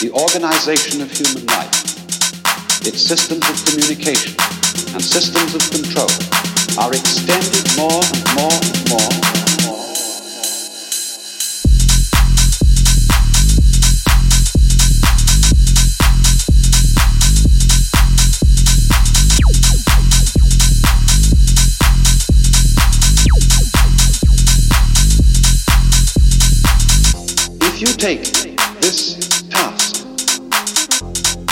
the organization of human life, its systems of communication and systems of control are extended more and more and more. If you take this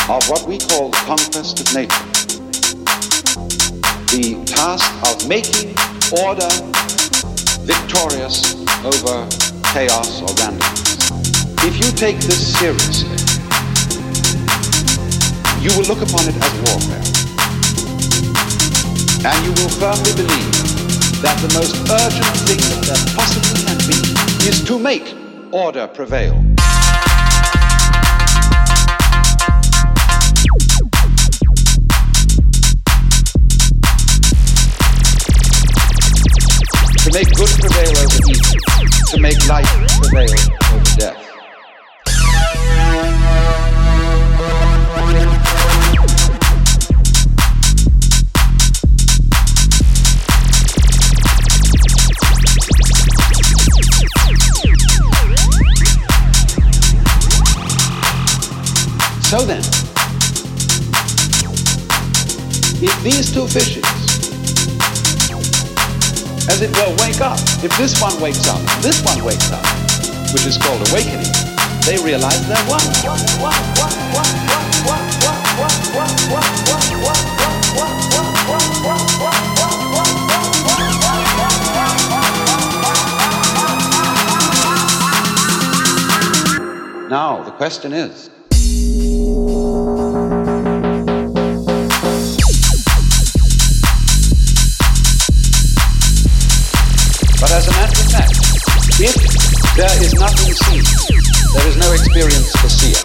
of what we call the conquest of nature, the task of making order victorious over chaos or randomness, if you take this seriously, you will look upon it as warfare. And you will firmly believe that the most urgent thing that possibly can be is to make order prevail. Make good prevail over evil, to make life prevail over death. So then, if these two fishes, as it were, wake up, if this one wakes up, this one wakes up, which is called awakening, they realize they're one. Now, the question is, But as a matter of fact, if there is nothing seen, there is no experience for seer.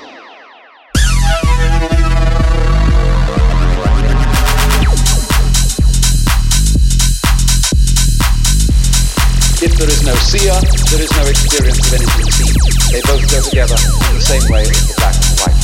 If there is no seer, there is no experience of anything seen. They both go together in the same way as the black and white.